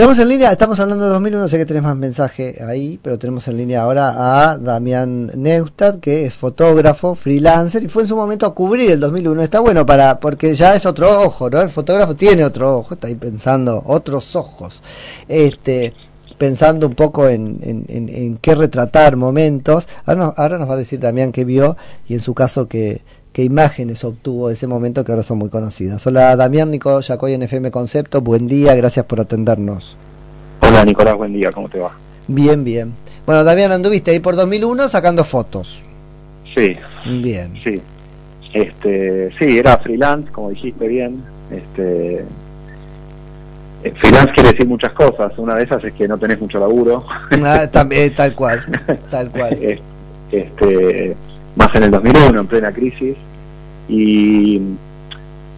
Tenemos en línea, estamos hablando de 2001, sé que tenés más mensaje ahí, pero tenemos en línea ahora a Damián Neustadt, que es fotógrafo, freelancer, y fue en su momento a cubrir el 2001. Está bueno para, porque ya es otro ojo, ¿no? El fotógrafo tiene otro ojo, está ahí pensando, otros ojos. Este, pensando un poco en, en, qué retratar momentos. Ahora nos va a decir Damián qué vio y en su caso que qué imágenes obtuvo de ese momento que ahora son muy conocidas. Hola Damián Nico Yacoy en FM Concepto, buen día, gracias por atendernos. Hola Nicolás, buen día, ¿cómo te va? Bien, bien. Bueno, Damián, anduviste ahí por 2001 sacando fotos. Sí. Bien. Sí. Este, sí, era freelance, como dijiste bien. Este, eh, freelance quiere decir muchas cosas. Una de esas es que no tenés mucho laburo. Ah, también, tal cual, tal cual. este, más en el 2001, en plena crisis. Y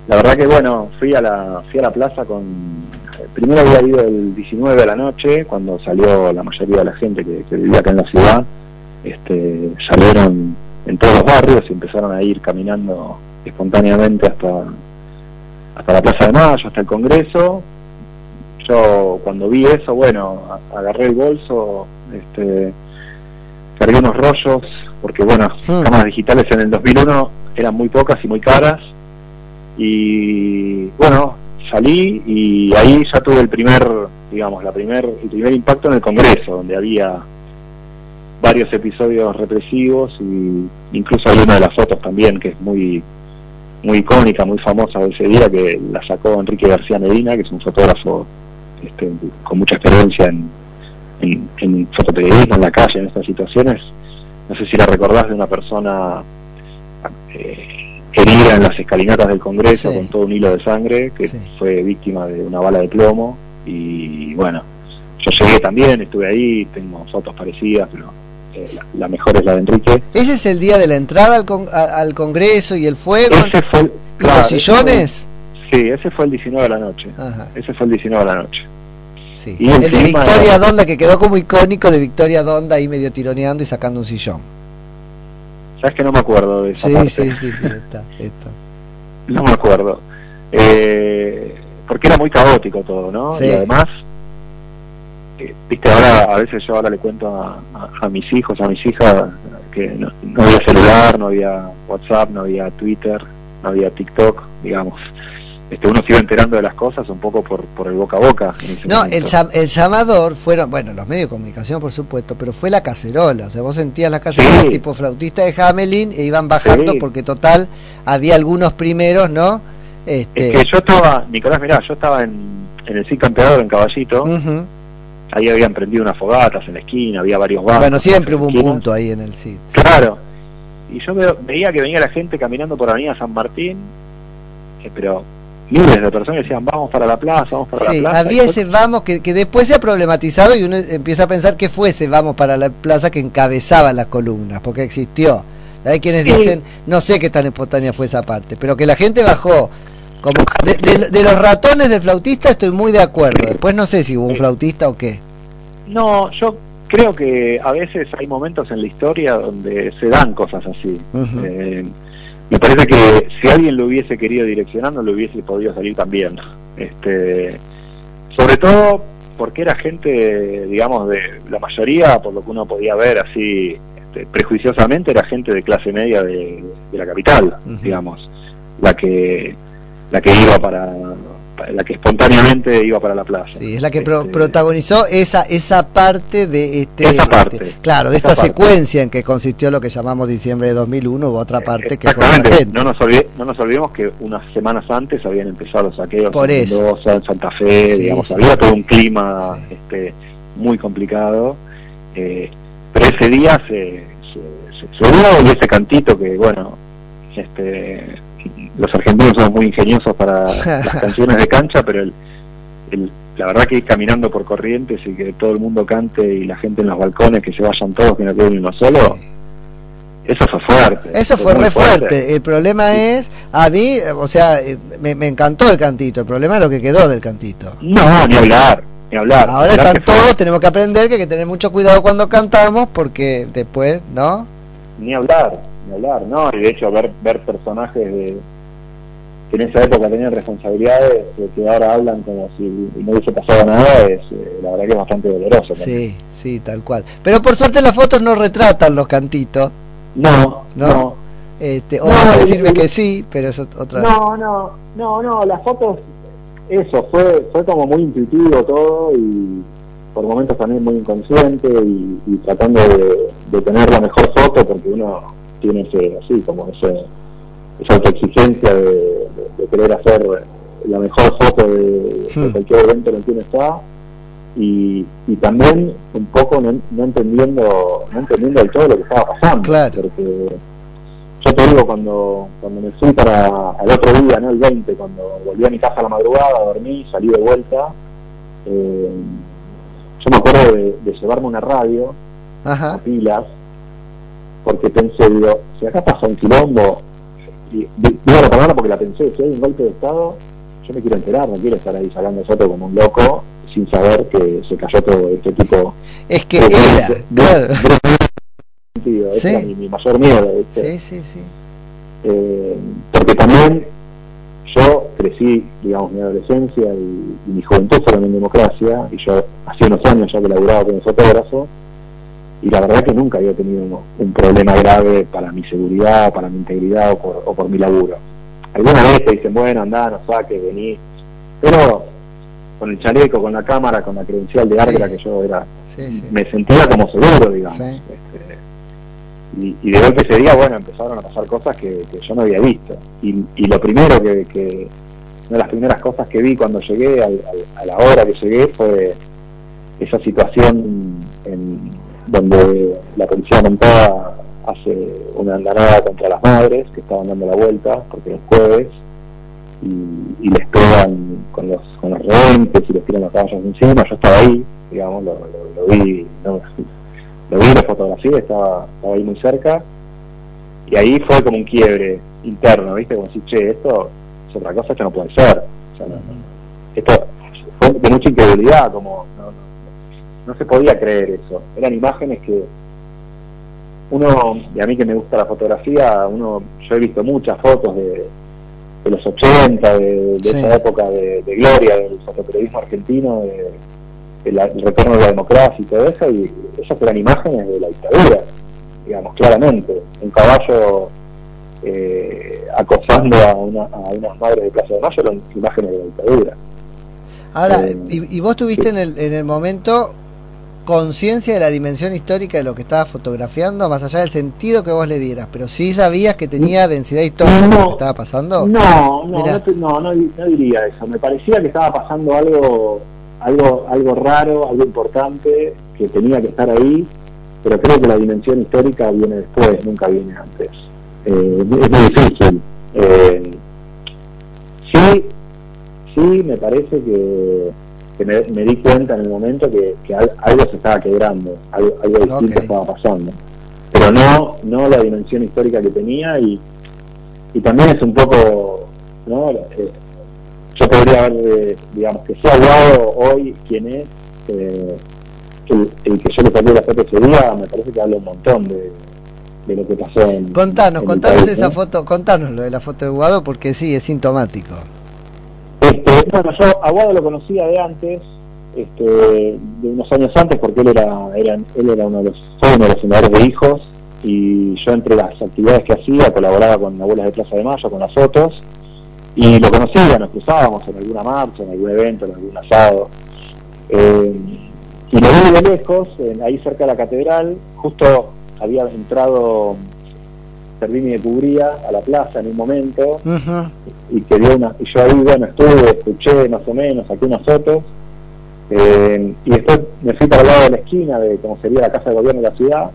la verdad que bueno, fui a la, fui a la plaza con... Primero había ido el 19 de la noche, cuando salió la mayoría de la gente que, vivía acá en la ciudad. Este, salieron en todos los barrios y empezaron a ir caminando espontáneamente hasta, hasta la Plaza de Mayo, hasta el Congreso. Yo cuando vi eso, bueno, agarré el bolso, este, cargué unos rollos, porque bueno, mm. cámaras digitales en el 2001 eran muy pocas y muy caras, y bueno, salí y ahí ya tuve el primer, digamos, la primer, el primer impacto en el Congreso, donde había varios episodios represivos y incluso hay una de las fotos también que es muy muy icónica, muy famosa de ese día que la sacó Enrique García Medina, que es un fotógrafo este, con mucha experiencia en, en, en fotoperiodismo en la calle en estas situaciones. No sé si la recordás de una persona eh, herida en las escalinatas del Congreso con todo un hilo de sangre, que fue víctima de una bala de plomo. Y bueno, yo llegué también, estuve ahí, tengo fotos parecidas, pero eh, la, mejor es la de Enrique. ¿Ese es el día de la entrada al, al Congreso y el fuego? Ese fue, los sillones? sí, ese fue el 19 de la noche. Ese fue el 19 de la noche. El, de Victoria Donda, que quedó como icónico de Victoria Donda ahí medio tironeando y sacando un sillón. ¿Sabes que no me acuerdo de esa sí, Sí, sí, sí, está. No me acuerdo. Eh, porque era muy caótico todo, ¿no? Y además, eh, viste, ahora a veces yo ahora le cuento a, mis hijos, a mis hijas, que no, no, había celular, no había WhatsApp, no había Twitter, no había TikTok, digamos. Este, uno se iba enterando de las cosas un poco por, por el boca a boca. no, el, el, llamador fueron, bueno, los medios de comunicación por supuesto, pero fue la cacerola, o sea, vos sentías la cacerola tipo flautista de Hamelin e iban bajando porque total había algunos primeros, ¿no? Este... Es que yo estaba, Nicolás, mirá, yo estaba en, en el Cid en Caballito, ahí habían prendido unas fogatas en la esquina, había varios bancos. Bueno, siempre hubo un punto ahí en el Cid. Claro, y yo veía que venía la gente caminando por Avenida San Martín, eh, pero miles de personas decían vamos para la plaza, vamos para la plaza. Había ese vamos que, que, después se ha problematizado y uno empieza a pensar que fue ese vamos para la plaza que encabezaba las columnas, porque existió. Hay quienes dicen, no sé qué tan espontánea fue esa parte, pero que la gente bajó. Como de, los ratones del flautista estoy muy de acuerdo. Después no sé si hubo un flautista o qué. No, yo creo que a veces hay momentos en la historia donde se dan cosas así me parece que si alguien lo hubiese querido direccionar no lo hubiese podido salir también este sobre todo porque era gente digamos de la mayoría por lo que uno podía ver así este, prejuiciosamente era gente de clase media de, la capital digamos la que la que iba para la que espontáneamente iba para la plaza. Sí, es la que este, protagonizó esa esa parte de este, esa parte, este, claro, de esta secuencia en que consistió lo que llamamos diciembre de 2001 u otra parte que fue No nos, no nos olvidemos que unas semanas antes habían empezado los saqueos Por en Mendoza, en Santa Fe, digamos, había todo un clima este, muy complicado. Eh, pero ese día se, se, se, ese cantito que, bueno, este los argentinos son muy ingeniosos para las canciones de cancha, pero el, la verdad que ir caminando por corrientes y que todo el mundo cante y la gente en los balcones, que se vayan todos, que no quede uno solo, eso fue fuerte. Eso fue, re fuerte. El problema es, a mí, o sea, me, me, encantó el cantito, el problema es lo que quedó del cantito. No, ni hablar. Ni hablar. Ahora están todos, tenemos que aprender que hay que tener mucho cuidado cuando cantamos porque después, ¿no? Ni hablar, ni hablar, ¿no? Y de hecho ver, ver personajes de, que en esa época tenían responsabilidades que ahora hablan como si no hubiese pasado nada, es eh, la verdad que es bastante doloroso. Sí, sí, tal cual. Pero por suerte las fotos no retratan los cantitos. No, no. Este, o no, decirme que sí, pero es otra. No, no, no, no, las fotos, eso, fue, fue como muy intuitivo todo y por momentos también muy inconsciente y, tratando de, tener la mejor foto porque uno tiene ese, así, como ese esa autoexigencia de, de, querer hacer la mejor foto de, hmm. cualquier evento en el que uno está. Y, y también un poco no, entendiendo no entendiendo del todo lo que estaba pasando. Porque yo te digo cuando cuando me fui para al otro día no el 20 cuando volví a mi casa a la madrugada dormí salí de vuelta eh, yo me acuerdo de, llevarme una radio a pilas porque pensé digo si acá pasa un quilombo y digo la palabra porque la pensé, si hay un golpe de Estado, yo me quiero enterar, no quiero estar ahí sacando fotos como un loco sin saber que se cayó todo este tipo. Es que era, claro. ¿Sí? mi, mayor miedo. Sí, sí, sí. Eh, porque también yo crecí, digamos, mi adolescencia y, mi juventud fueron en democracia, y yo hace unos años ya que laburaba como fotógrafo, y la verdad que nunca había tenido un, problema grave para mi seguridad, para mi integridad o por, mi laburo. Algunas veces te dicen, bueno, andá, no saques, vení, pero con el chaleco, con la cámara, con la credencial de Árgara que yo era, me sentía como seguro, digamos. Este, y, de golpe ese día, bueno, empezaron a pasar cosas que, yo no había visto. Y, lo primero que, una de las primeras cosas que vi cuando llegué, a la hora que llegué, fue esa situación en, donde la policía montada hace una andanada contra las madres que estaban dando la vuelta, porque es jueves, y, les pegan con los, con los rentes y les tiran los caballos encima, yo estaba ahí, digamos, lo, vi, no, lo vi, la fotografía, estaba, estaba ahí muy cerca, y ahí fue como un quiebre interno, ¿viste? Como si, che, esto es otra cosa, esto no puede ser. esto fue de mucha incredulidad, como no se podía creer eso. Eran imágenes que uno, y a mí que me gusta la fotografía, uno, yo he visto muchas fotos de, de los 80, de, esa época de, gloria del fotoperiodismo argentino, del retorno de la democracia y todo eso, y esas eran imágenes de la dictadura, digamos, claramente. Un caballo eh, acosando a, una, a unas madres de Plaza de Mayo eran imágenes de la dictadura. Ahora, eh, y, vos tuviste en, el, en el momento conciencia de la dimensión histórica de lo que estaba fotografiando, más allá del sentido que vos le dieras, pero sí sabías que tenía densidad histórica lo que estaba pasando. No, no, no, no, diría eso. Me parecía que estaba pasando algo, algo, algo raro, algo importante, que tenía que estar ahí, pero creo que la dimensión histórica viene después, nunca viene antes. Eh, es muy difícil. Eh, sí, sí, me parece que me, di cuenta en el momento que, algo se estaba quebrando, algo, distinto estaba pasando. Pero no, no la dimensión histórica que tenía y, y también es un poco, ¿no? Eh, yo podría haber, eh, digamos, que sea Guado hoy quien es, eh, el, que yo le saqué la foto ese día, me parece que habla un montón de, de lo que pasó en Contanos, contanos esa foto, contanos lo de la foto de Guado porque sí, es sintomático. Bueno, yo a Guado lo conocía de antes, este, de unos años antes, porque él era, era, él era uno de los, fue uno de los fundadores de Hijos, y yo entre las actividades que hacía colaboraba con Abuelas de Plaza de Mayo, con las fotos, y lo conocía, nos cruzábamos en alguna marcha, en algún evento, en algún asado. Eh, y lo vi de lejos, ahí cerca de la catedral, justo había entrado Servini de Cubría a la plaza en un momento y una, y yo ahí bueno estuve, escuché más o menos, saqué unas fotos eh, y después me fui para el lado de la esquina de como sería la casa de gobierno de la ciudad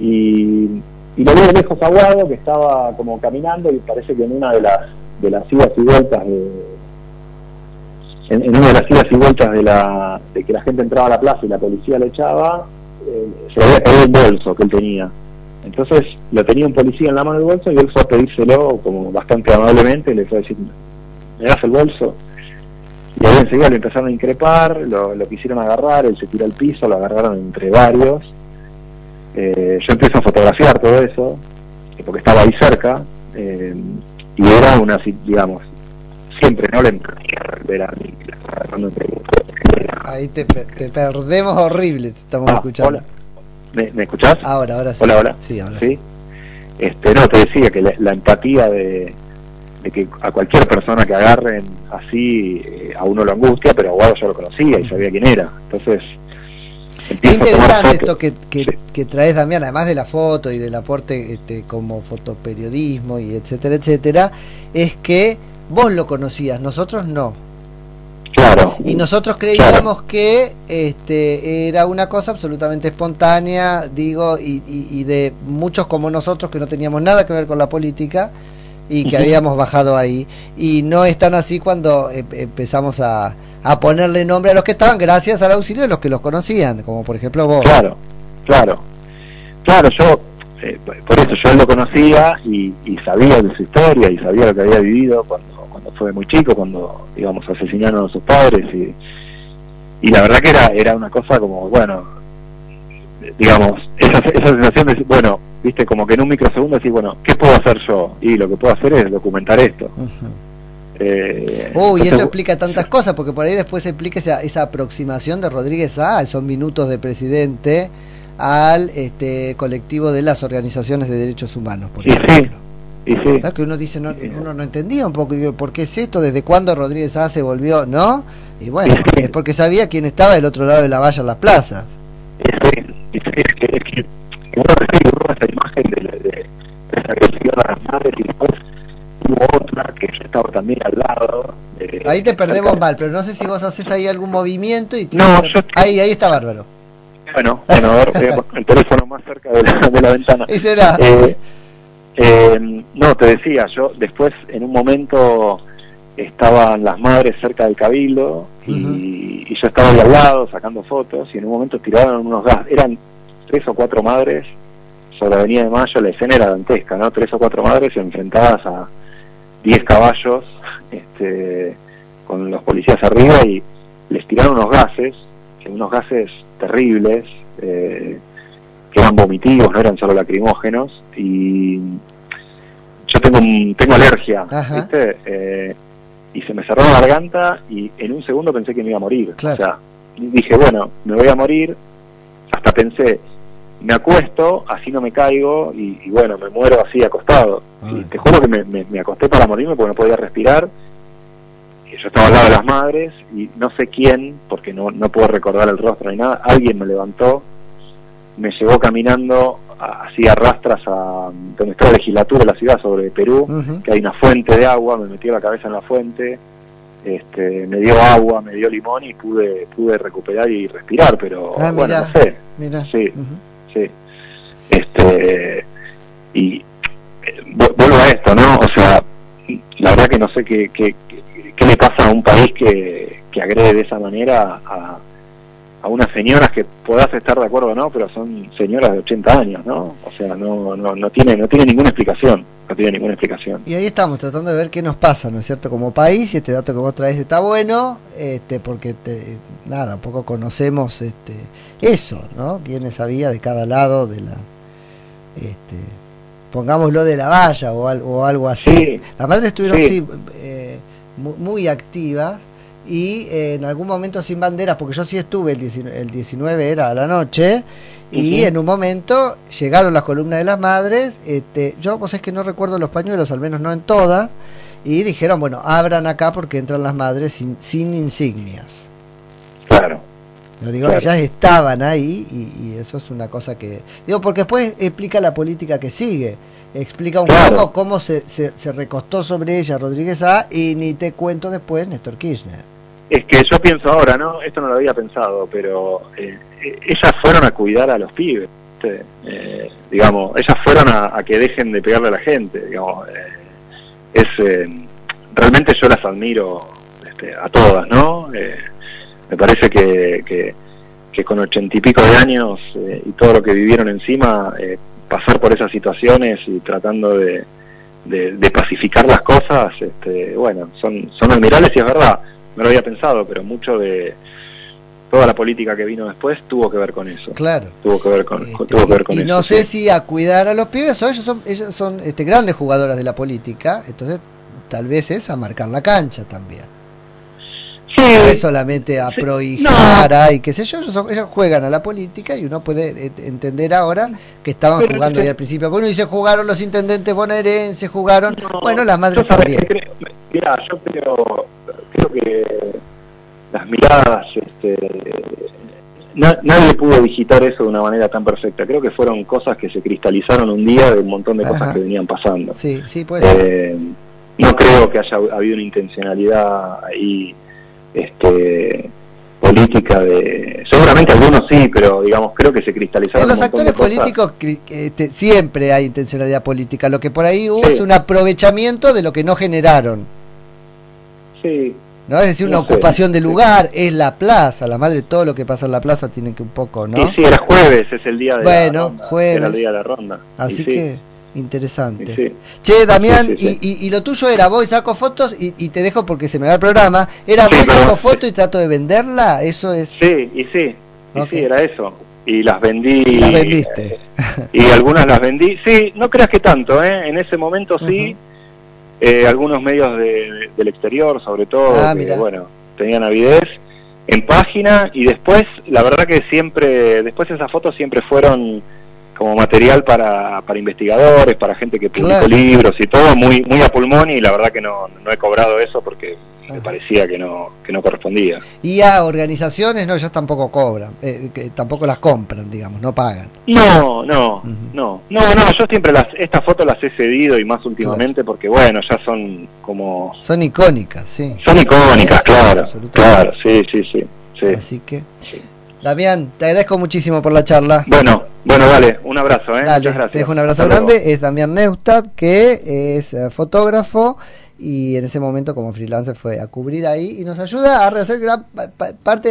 y, y lo vi de lejos aguado que estaba como caminando y parece que en una de las de las idas y vueltas de en, una de las idas y vueltas de la de que la gente entraba a la plaza y la policía le echaba eh, se le había caído un bolso que él tenía entonces lo tenía un policía en la mano del bolso y él fue a pedírselo como bastante amablemente, le fue a decir, ¿me das el bolso? Y ahí enseguida lo empezaron a increpar, lo, quisieron agarrar, él se tiró al piso, lo agarraron entre varios. Eh, yo empiezo a fotografiar todo eso, porque estaba ahí cerca, eh, y era una, digamos, siempre, ¿no? Le cuando Ahí te, te, perdemos horrible, te estamos ah, escuchando. Hola. ¿Me, ¿Me, escuchás? Ahora, ahora sí. Hola, hola. Sí, ahora sí. Este, no, te decía que la, empatía de, de, que a cualquier persona que agarren así, eh, a uno lo angustia, pero Aguado yo lo conocía y sabía quién era. Entonces, Qué interesante esto que, que, traes, Damián, además de la foto y del aporte este, como fotoperiodismo y etcétera, etcétera, es que vos lo conocías, nosotros no. Claro. Y nosotros creíamos que este, era una cosa absolutamente espontánea, digo, y, y, de muchos como nosotros que no teníamos nada que ver con la política y que habíamos bajado ahí. Y no es tan así cuando em, empezamos a, a ponerle nombre a los que estaban gracias al auxilio de los que los conocían, como por ejemplo vos. Claro, claro. Claro, yo, eh, por eso yo lo conocía y, sabía de su historia y sabía lo que había vivido cuando, cuando fue muy chico, cuando, digamos, asesinaron a sus padres y, y la verdad que era, era una cosa como, bueno, digamos, esa, esa sensación de, bueno, viste, como que en un microsegundo decís, bueno, ¿qué puedo hacer yo? Y lo que puedo hacer es documentar esto. Eh, Uy, esto explica tantas cosas, porque por ahí después se explica esa, esa aproximación de Rodríguez a esos minutos de presidente al este colectivo de las organizaciones de derechos humanos, por ejemplo. Que uno dice, no, uno no entendía un poco, ¿por qué es esto? ¿Desde cuándo Rodríguez A se volvió? ¿No? Y bueno, es porque sabía quién estaba del otro lado de la valla en las plazas. Es que, uno esa imagen de, de, de agresión a las madres y después otra que yo estaba también al lado. ahí te perdemos mal, pero no sé si vos haces ahí algún movimiento y no, ahí, ahí está bárbaro. Bueno, bueno, a ver, el teléfono más cerca de la, de la ventana. ¿Y será? Eh, eh, no, te decía, yo después en un momento estaban las madres cerca del cabildo y, y, yo estaba ahí al lado sacando fotos y en un momento tiraron unos gas, eran tres o cuatro madres sobre la Avenida de Mayo, la escena era dantesca, ¿no? Tres o cuatro madres enfrentadas a, 10 caballos este, con los policías arriba y les tiraron unos gases, unos gases terribles, eh, eran vomitivos, no eran solo lacrimógenos, y yo tengo, tengo alergia, ¿viste? Eh, y se me cerró la garganta y en un segundo pensé que me iba a morir. O sea, dije, bueno, me voy a morir, hasta pensé, me acuesto, así no me caigo y, bueno, me muero así acostado. Y te juro que me, acosté para morirme porque no podía respirar. Y yo estaba al lado de las madres y no sé quién, porque no, no puedo recordar el rostro ni nada, alguien me levantó, me llevó caminando así a rastras a donde está la legislatura de la ciudad sobre Perú, que hay una fuente de agua, me metió la cabeza en la fuente, este, me dio agua, me dio limón y pude pude recuperar y respirar, pero ah, bueno, no sé. Sí. Este, y eh, vuelvo a esto, ¿no? O sea, la verdad que no sé qué, qué, qué le pasa a un país que, que agrede de esa manera a, a unas señoras que podás estar de acuerdo o no, pero son señoras de 80 años, ¿no? O sea, no, no, no, tiene, no tiene ninguna explicación, no tiene ninguna explicación. Y ahí estamos tratando de ver qué nos pasa, ¿no es cierto? Como país, y este dato que vos traes está bueno, este, porque te, nada, un poco conocemos este, eso, ¿no? Quiénes había de cada lado de la, este, pongámoslo de la valla o, o algo así. Las madres estuvieron eh, muy activas y eh, en algún momento sin banderas, porque yo sí estuve, el 19, el 19 era a la noche, y en un momento llegaron las columnas de las madres, este, yo pues es que no recuerdo los pañuelos, al menos no en todas, y dijeron, bueno, abran acá porque entran las madres sin, sin insignias. Claro. Lo digo, ellas estaban ahí y, eso es una cosa que... Digo, porque después explica la política que sigue. Explica un poco cómo se, se, se, recostó sobre ella Rodríguez A y ni te cuento después Néstor Kirchner. Es que yo pienso ahora, ¿no? Esto no lo había pensado, pero eh, eh, ellas fueron a cuidar a los pibes, eh, digamos, ellas fueron a, que dejen de pegarle a la gente, digamos. es Realmente yo las admiro este, a todas, ¿no? me parece que, que, con ochenta y pico de años y todo lo que vivieron encima, pasar por esas situaciones y tratando de, de, pacificar las cosas, este, bueno, son, son admirables y es verdad no lo había pensado, pero mucho de toda la política que vino después tuvo que ver con eso. Claro. Tuvo que ver con, Este, tuvo que ver con y eso. no sé sí. si a cuidar a los pibes o ellos son, ellos son este, grandes jugadoras de la política, entonces tal vez es a marcar la cancha también. Sí, No es solamente a Sí, prohijar y qué sé yo, ellos, son- ellos juegan a la política y uno puede eh, entender ahora que estaban Pero jugando ahí al principio. Uno dice jugaron los intendentes bonaerenses, jugaron, No, bueno, las madres también. mirá, yo creo, creo que las miradas, este, na- nadie pudo digitar eso de una manera tan perfecta. Creo que fueron cosas que se cristalizaron un día de un montón de cosas que venían pasando. Sí, sí. Eh, no creo que haya habido una intencionalidad ahí este, política de... Seguramente algunos sí, pero digamos, creo que se cristalizaron En los un actores políticos este, siempre hay intencionalidad política. Lo que por ahí hubo Sí. es un aprovechamiento de lo que no generaron. Sí, ¿no? Es decir, una No sé. ocupación de lugar, es la plaza, la madre, todo lo que pasa en la plaza tiene que un poco, ¿no? Y sí, era jueves, es el día de Bueno, la ronda. jueves. Era el día de la ronda. Así Y sí, que, y interesante. sí. Che, Damián, Y, y- y lo tuyo era, voy, saco fotos y, y te dejo porque se me va el programa. Era, voy, saco fotos y trato de venderla, eso es... Sí, y sí, y Ok. sí, era eso. Y las vendí. Las vendiste. Y algunas las vendí. Sí, no creas que tanto, ¿eh? En ese momento sí. Eh, algunos medios de- de- del exterior, sobre todo, Ah, que, bueno, tenían avidez en página y después, la verdad que siempre, después esas fotos siempre fueron como material para, para investigadores, para gente que publicó Claro. libros y todo, muy muy a pulmón y la verdad que no, no he cobrado eso porque me parecía que no, que no correspondía. Y a organizaciones, no, ellos tampoco cobran, eh, que tampoco las compran, digamos, no pagan. No, no, no, no, no, yo siempre las, estas fotos las he cedido y más últimamente porque bueno, ya son como, Son icónicas, sí. son icónicas, Sí, claro, claro, sí, sí, sí, sí. Así que, Sí. Damián, te agradezco muchísimo por la charla. Bueno, bueno, dale, un abrazo, ¿eh? Dale, Muchas gracias. te dejo un abrazo Hasta luego. grande. Es Damián Neustadt, que es eh, fotógrafo y en ese momento como freelancer fue a cubrir ahí y nos ayuda a rehacer gran pa- pa- parte